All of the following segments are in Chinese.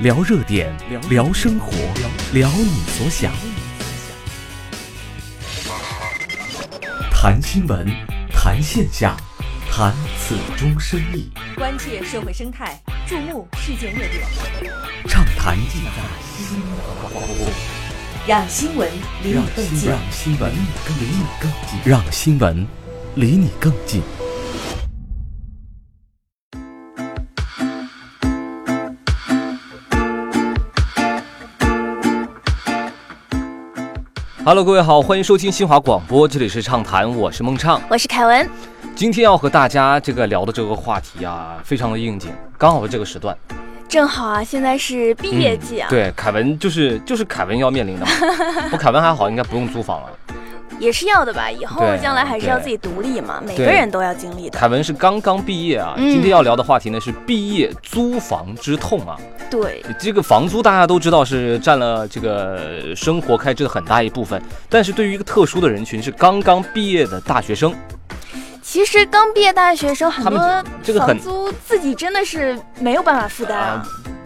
聊热点，聊生活，聊你所想，谈新闻，谈现象，谈此中深意，关切社会生态，注目世界热点，畅谈尽在新闻广播，让新闻离你更近。让新闻离你更近，让新闻离你更近。Hello，各位好，欢迎收听新华广播，这里是畅谈，我是孟畅，我是凯文。今天要和大家这个聊的这个话题啊，非常的应景，刚好是这个时段，正好啊，现在是毕业季啊。对，凯文就是就是凯文要面临的嘛，不，凯文还好，应该不用租房了。也是要的吧，以后将来还是要自己独立嘛，每个人都要经历的。凯文是刚刚毕业啊，嗯今天要聊的话题呢是毕业租房之痛啊。对，这个房租大家都知道是占了这个生活开支的很大一部分，但是对于一个特殊的人群是刚刚毕业的大学生，其实刚毕业大学生很多这个很房租自己真的是没有办法负担啊。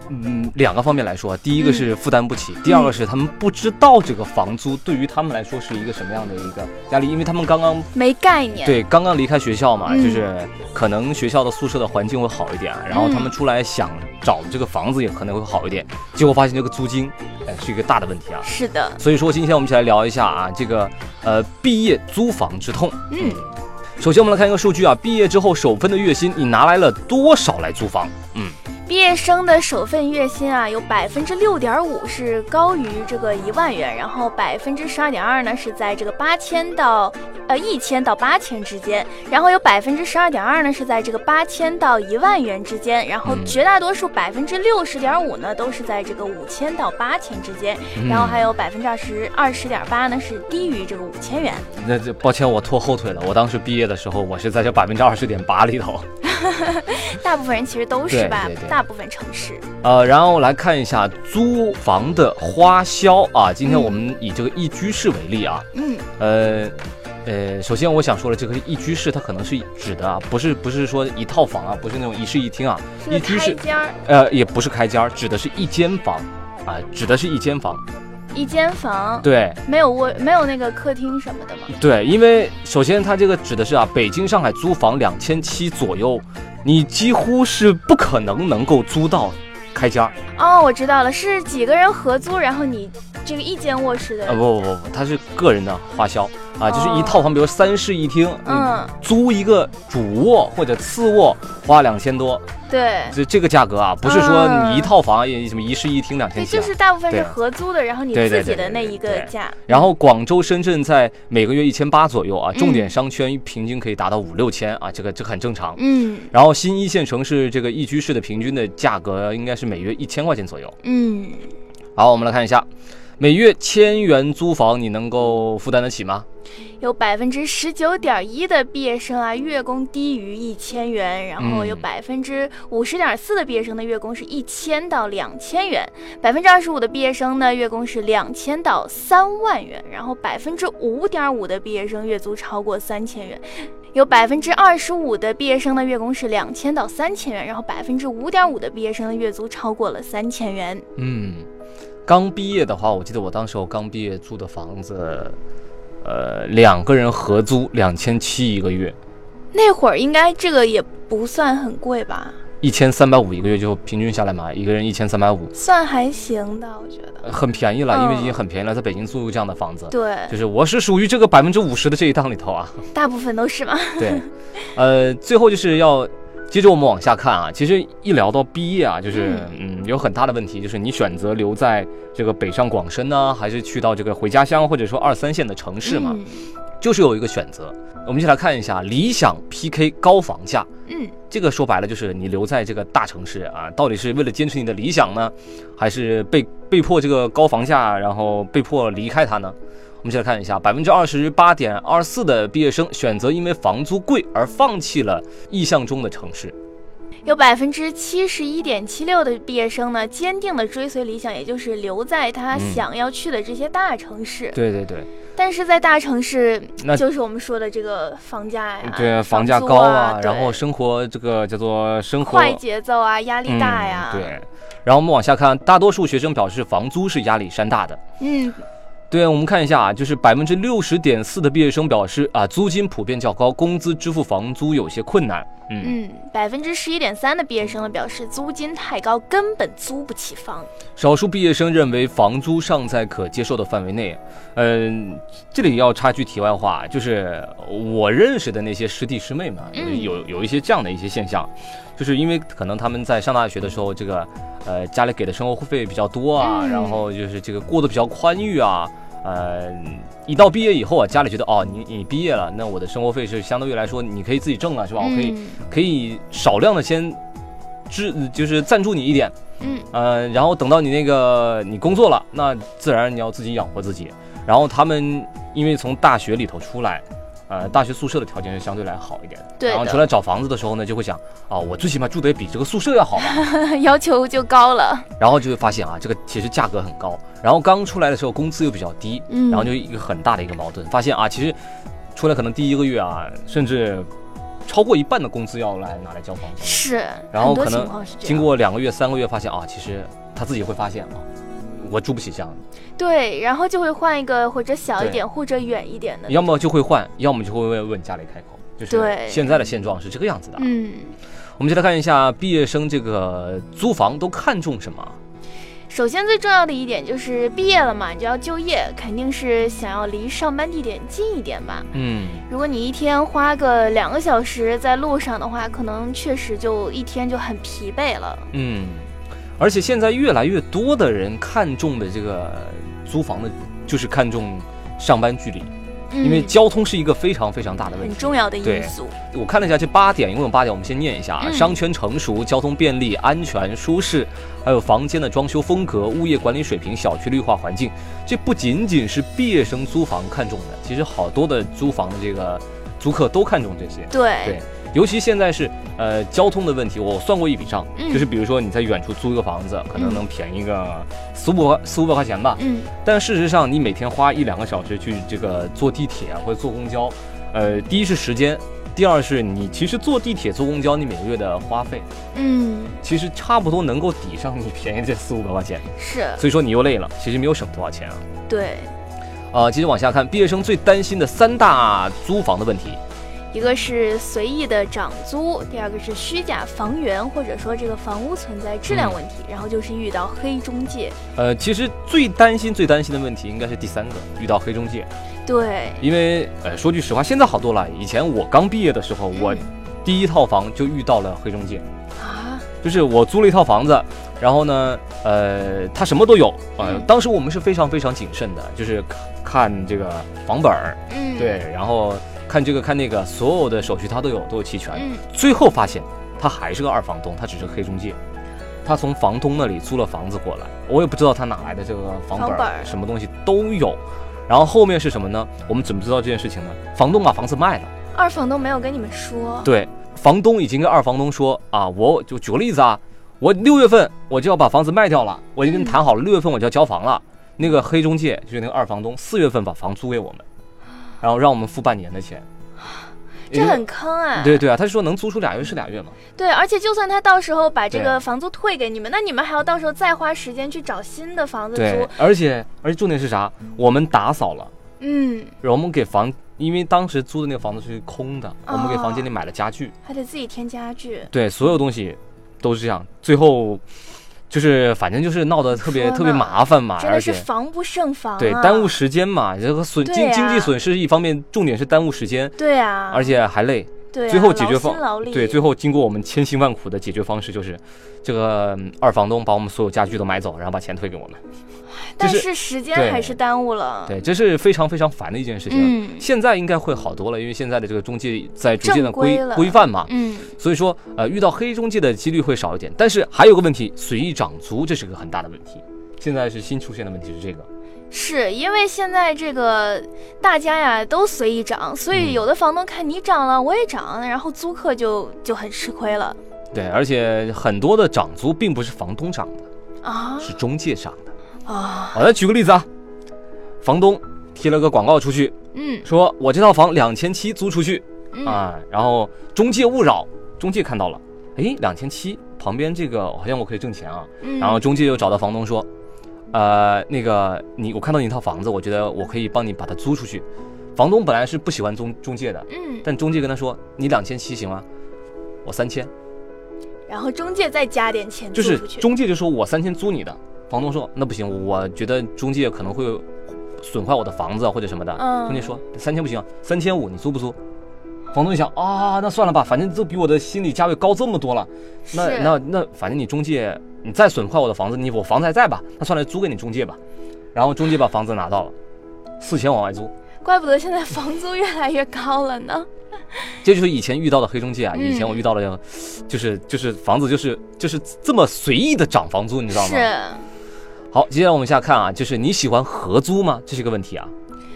嗯，两个方面来说，第一个是负担不起，嗯第二个是他们不知道这个房租对于他们来说是一个什么样的一个压力，因为他们刚刚没概念。对刚刚离开学校嘛，嗯就是可能学校的宿舍的环境会好一点，然后他们出来想找这个房子也可能会好一点，结果发现这个租金，哎，是一个大的问题啊。是的，所以说，今天我们一起来聊一下啊，这个呃毕业租房之痛。嗯，首先，我们来看一个数据啊，毕业之后首份的月薪，你拿来了多少来租房？嗯，毕业生的首份月薪啊，有百分之六点五是高于这个一万元，然后百分之十二点二呢是在这个八千到呃一千到八千之间，然后有百分之十二点二呢是在这个八千到一万元之间，然后嗯绝大多数百分之六十点五呢都是在这个五千到八千之间，嗯然后还有百分之二十二十点八呢是低于这个五千元。那这抱歉，我拖后腿了。我当时毕业的时候，我是在这百分之二十点八里头。大部分人其实都是吧对对对，大部分城市。呃，然后来看一下租房的花销啊。今天我们以这个一居室为例啊，嗯，呃。呃，首先我想说了，这个一居室它可能是指的啊，不是不是说一套房啊，不是那种一室一厅啊，一居室，呃，也不是开间儿，指的是一间房啊，指的是一间房。一间房，对没有卧，没有那个客厅什么的吗？对，因为首先它这个指的是啊，北京、上海租房两千七左右，你几乎是不可能能够租到开间儿。哦，我知道了，是几个人合租，然后你这个一间卧室的，呃，不不不不，它是个人的花销啊，就是一哦套房，比如三室一厅，嗯，租一个主卧或者次卧花两千多，对，这这个价格啊，不是说嗯你一套房也什么一室一厅两千对，七、啊，就是大部分是合租的，然后你自己的那一个价，然后广州、深圳在每个月一千八左右啊，重点嗯商圈平均可以达到五六千啊，这个这个很正常。嗯。然后新一线城市这个一居室的平均的价格应该是每月一千块钱左右。嗯，好，我们来看一下，每月千元租房你能够负担得起吗？有百分之十九点一的毕业生啊，月供低于一千元，然后有嗯百分之五十点四的毕业生的月供是一千到两千元，百分之二十五的毕业生呢月供是两千到三万元，然后百分之五点五的毕业生月租超过三千元。有百分之二十五的毕业生的月供是两千到三千元，然后百分之五点五的毕业生的月租超过了三千元。嗯，刚毕业的话，我记得我当时我刚毕业租的房子，呃，两个人合租两千七一个月，那会儿应该这个也不算很贵吧，一千三百五一个月就平均下来嘛，一个人一千三百五，算还行的，我觉得。很便宜了，因为嗯已经很便宜了，在北京租这样的房子。对，就是我是属于这个百分之五十的这一档里头啊，大部分都是嘛。对，呃，最后就是要接着我们往下看啊，其实一聊到毕业啊，就是嗯有很大的问题，就是你选择留在这个北上广深呢，还是去到这个回家乡或者说二三线的城市嘛，嗯就是有一个选择。我们一起来看一下理想 PK 高房价。嗯，这个说白了就是你留在这个大城市啊，到底是为了坚持你的理想呢，还是被被迫这个高房价，然后被迫离开它呢？我们先来看一下，百分之二十八点二四的毕业生选择因为房租贵而放弃了意向中的城市。有百分之七十一点七六的毕业生呢，坚定的追随理想，也就是留在他嗯想要去的这些大城市。对对对，但是在大城市，那就是我们说的这个房价呀，对房价高啊，然后生活这个叫做生活快节奏啊，压力大呀。嗯。对，然后我们往下看，大多数学生表示房租是压力山大的。嗯，对，我们看一下啊，就是百分之六十点四的毕业生表示啊，租金普遍较高，工资支付房租有些困难。嗯，嗯，百分之十一点三的毕业生呢表示租金太高，根本租不起房。少数毕业生认为房租尚在可接受的范围内。嗯，这里要插句题外话，就是我认识的那些师弟师妹们有有一些这样的一些现象，就是因为可能他们在上大学的时候，这个呃家里给的生活费比较多啊，嗯然后就是这个过得比较宽裕啊。呃，一到毕业以后啊，家里觉得哦，你你毕业了，那我的生活费是相对于来说你可以自己挣了，是吧？我可以嗯可以少量的先支，就是赞助你一点，嗯呃，然后等到你那个你工作了，那自然你要自己养活自己。然后他们因为从大学里头出来，呃，大学宿舍的条件是相对来好一点的。对然后出来找房子的时候呢，就会想啊，我最起码住得比这个宿舍要好吧。要求就高了。然后就会发现啊，这个其实价格很高。然后刚出来的时候工资又比较低，嗯然后就一个很大的一个矛盾，发现啊，其实出来可能第一个月啊，甚至超过一半的工资要来拿来交房租。是，然后可能经过两个月、三个月，发现啊，其实他自己会发现啊，我住不起这样的。对，然后就会换一个或者小一点或者远一点的。要么就会换，要么就会问问家里开口，就是对现在的现状是这个样子的。嗯，我们就来看一下毕业生这个租房都看重什么？首先最重要的一点就是毕业了嘛，你就要就业，肯定是想要离上班地点近一点吧。嗯，如果你一天花个两个小时在路上的话，可能确实就一天就很疲惫了。嗯，而且现在越来越多的人看重的这个租房的，就是看重上班距离，因为嗯交通是一个非常非常大的问题。很重要的对因素。我看了一下这八点，一共有八点，我们先念一下啊：嗯商圈成熟、交通便利、安全舒适，还有房间的装修风格、物业管理水平、小区绿化环境。这不仅仅是毕业生租房看重的，其实好多的租房的这个租客都看重这些。对，对，尤其现在是呃交通的问题，我算过一笔账，嗯就是比如说你在远处租一个房子，可能嗯能便宜个四五百四五百块钱吧，嗯，但事实上你每天花一两个小时去这个坐地铁啊或者坐公交，呃，第一是时间，第二是你其实坐地铁坐公交你每个月的花费，嗯，其实差不多能够抵上你便宜这四五百块钱，是所以说你又累了，其实没有省多少钱啊。对。啊，接着往下看，毕业生最担心的三大租房的问题。一个是随意的涨租，第二个是虚假房源，或者说这个房屋存在质量问题，然后就是遇到黑中介。呃，其实最担心、最担心的问题应该是第三个，遇到黑中介。对，因为呃，说句实话，现在好多了。以前我刚毕业的时候，我嗯第一套房就遇到了黑中介，啊，就是我租了一套房子，然后呢，呃，他什么都有。呃嗯，当时我们是非常非常谨慎的，就是看看这个房本儿，嗯，对，，然后看这个看那个，所有的手续他都有，都有齐全。嗯，最后发现他还是个二房东，他只是黑中介。他从房东那里租了房子过来，我也不知道他哪来的这个房本，房本什么东西都有。然后后面是什么呢？我们怎么知道这件事情呢？房东把房子卖了，二房东没有跟你们说，对，房东已经跟二房东说啊，我就举个例子啊，我六月份我就要把房子卖掉了，我已经跟你谈好了，六月份我就要交房了。那个黑中介就是那个二房东，四月份把房租给我们，然后让我们付半年的钱。这很坑啊。对对啊，他是说能租出俩月是俩月嘛。对，而且就算他到时候把这个房租退给你们，那你们还要到时候再花时间去找新的房子对租。，而且而且重点是啥？我们打扫了，嗯，我们给房，因为当时租的那个房子是空的，我们给哦房间里买了家具，还得自己添家具。对，所有东西都是这样。最后就是反正就是闹得特别特别麻烦嘛，真的而且是防不胜防、啊，对耽误。时间嘛，这个损经经济损失一方面，重点是耽误时间，对啊，而且还累。对啊、最后解决方对，最后经过我们千辛万苦的解决方式就是，这个嗯二房东把我们所有家具都买走，然后把钱退给我们。但是是时间还是耽误了。对，这是非常非常烦的一件事情。嗯现在应该会好多了，因为现在的这个中介在逐渐的规规规范嘛，嗯，所以说呃遇到黑中介的几率会少一点。但是还有个问题，随意涨租，这是个很大的问题。现在是新出现的问题是这个，是因为现在这个大家呀都随意涨，所以嗯。有的房东看你涨了，我也涨，然后租客就就很吃亏了。对，而且很多的涨租并不是房东涨的，啊。是中介涨的。啊，我来举个例子啊，房东贴了个广告出去，嗯。说我这套房两千七租出去嗯。啊，然后中介勿扰，中介看到了，哎，两千七旁边这个好像我可以挣钱啊。嗯，然后中介又找到房东说，呃，那个你我看到你一套房子，我觉得我可以帮你把它租出去。房东本来是不喜欢中中介的，嗯，但中介跟他说，你两千七行吗？我三千，然后中介再加点钱就是租出去，中介就说我三千租你的，房东说那不行，我觉得中介可能会损坏我的房子啊或者什么的。嗯中介说三千不行，三千五你租不租？房东一想啊，那算了吧，反正都比我的心理价位高这么多了，那那那反正你中介你再损坏我的房子，你我房子还在吧？那算了，租给你中介吧。然后中介把房子拿到了，四千往外租，怪不得现在房租越来越高了呢。这就是以前遇到的黑中介啊。嗯以前我遇到了，就是就是房子就是就是这么随意的涨房租，你知道吗？是，好，接下来我们下看啊，就是你喜欢合租吗？这是个问题啊。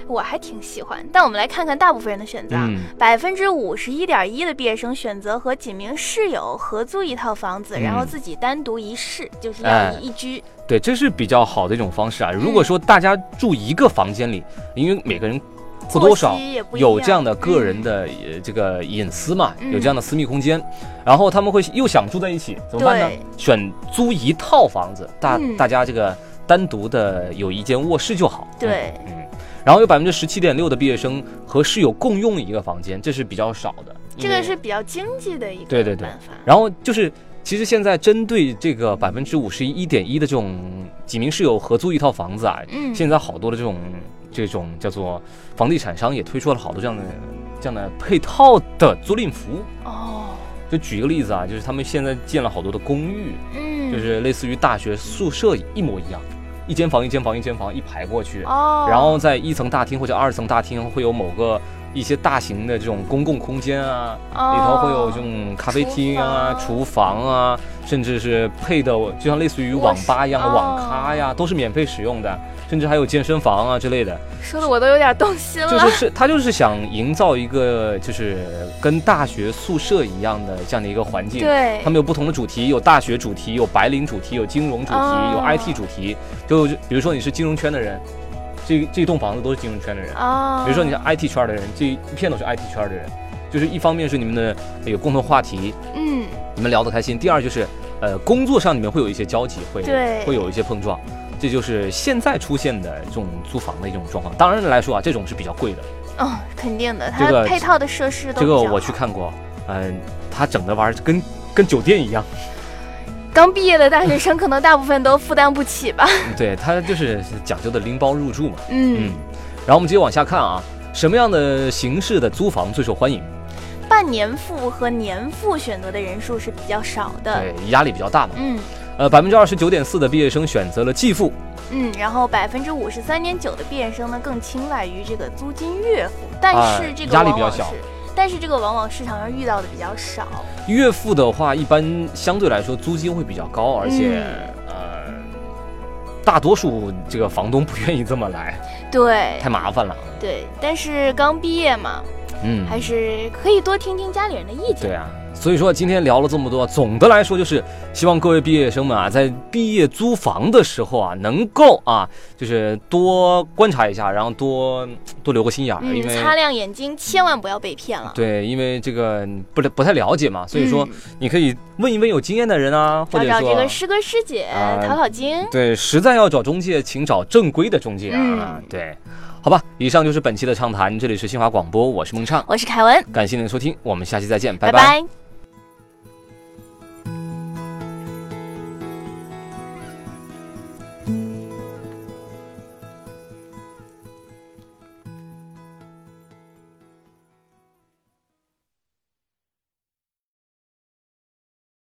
我还挺喜欢。但我们来看看大部分人的选择啊，嗯百分之五十一点一的毕业生选择和几名室友合租一套房子，嗯然后自己单独一室，就是哎要一居。对，这是比较好的一种方式啊。嗯如果说大家住一个房间里，因为每个人或多少有这样的个人的呃这个隐私嘛，嗯有这样的私密空间，然后他们会又想住在一起，怎么办呢？选租一套房子，大嗯大家这个单独的有一间卧室就好。对嗯，嗯。然后有百分之十七点六的毕业生和室友共用一个房间，这是比较少的。这个是比较经济的一个对对对办法。然后就是，其实现在针对这个百分之五十一点一的这种几名室友合租一套房子啊，嗯现在好多的这种这种叫做房地产商也推出了好多这样的这样的配套的租赁服务。哦，就举一个例子啊，就是他们现在建了好多的公寓，嗯，就是类似于大学宿舍一模一样，一间房一间房一间房一排过去，哦，然后在一层大厅或者二层大厅会有某个一些大型的这种公共空间啊，哦里头会有这种咖啡厅啊、厨房啊，甚至是配的就像类似于网吧一样的网咖呀，都是免费使用的，甚至还有健身房啊之类的。说的我都有点动心了。就是是他就是想营造一个就是跟大学宿舍一样的这样的一个环境。对他们有不同的主题，有大学主题，有白领主题，有金融主题，哦有 IT 主题。就比如说你是金融圈的人，这这栋房子都是金融圈的人。哦，比如说你是 IT 圈的人，这一片都是 IT 圈的人。就是一方面是你们的有共同话题，嗯，你们聊得开心；第二就是，呃，工作上你们会有一些交集，会对会有一些碰撞。这就是现在出现的这种租房的一种状况。当然来说啊，这种是比较贵的。哦，肯定的，这个它配套的设施都这个我去看过，嗯、它整的玩意儿跟跟酒店一样。刚毕业的大学生可能大部分都负担不起吧。对他就是讲究的拎包入住嘛。嗯，嗯，然后我们接着往下看啊，什么样的形式的租房最受欢迎？半年付和年付选择的人数是比较少的。对，压力比较大嘛。嗯呃，百分之二十九点四的毕业生选择了季付，嗯，然后百分之五十三点九的毕业生呢更青睐于这个租金月付，但是哎这个压力比较小但是这个往往市场上遇到的比较少。月付的话，一般相对来说租金会比较高，而且、嗯呃，大多数这个房东不愿意这么来，对太麻烦了。对，但是刚毕业嘛，嗯，还是可以多听听家里人的意见。对啊。所以说今天聊了这么多，总的来说就是希望各位毕业生们啊，在毕业租房的时候啊，能够啊，就是多观察一下，然后多多留个心眼儿，因嗯，为擦亮眼睛，千万不要被骗了。对，因为这个不不太了解嘛，所以说嗯你可以问一问有经验的人啊，或找找这个师哥师姐啊讨讨经。对，实在要找中介，请找正规的中介啊。嗯对，好吧，以上就是本期的畅谈，这里是新华广播，我是孟畅，我是凯文，感谢您的收听，我们下期再见，拜拜拜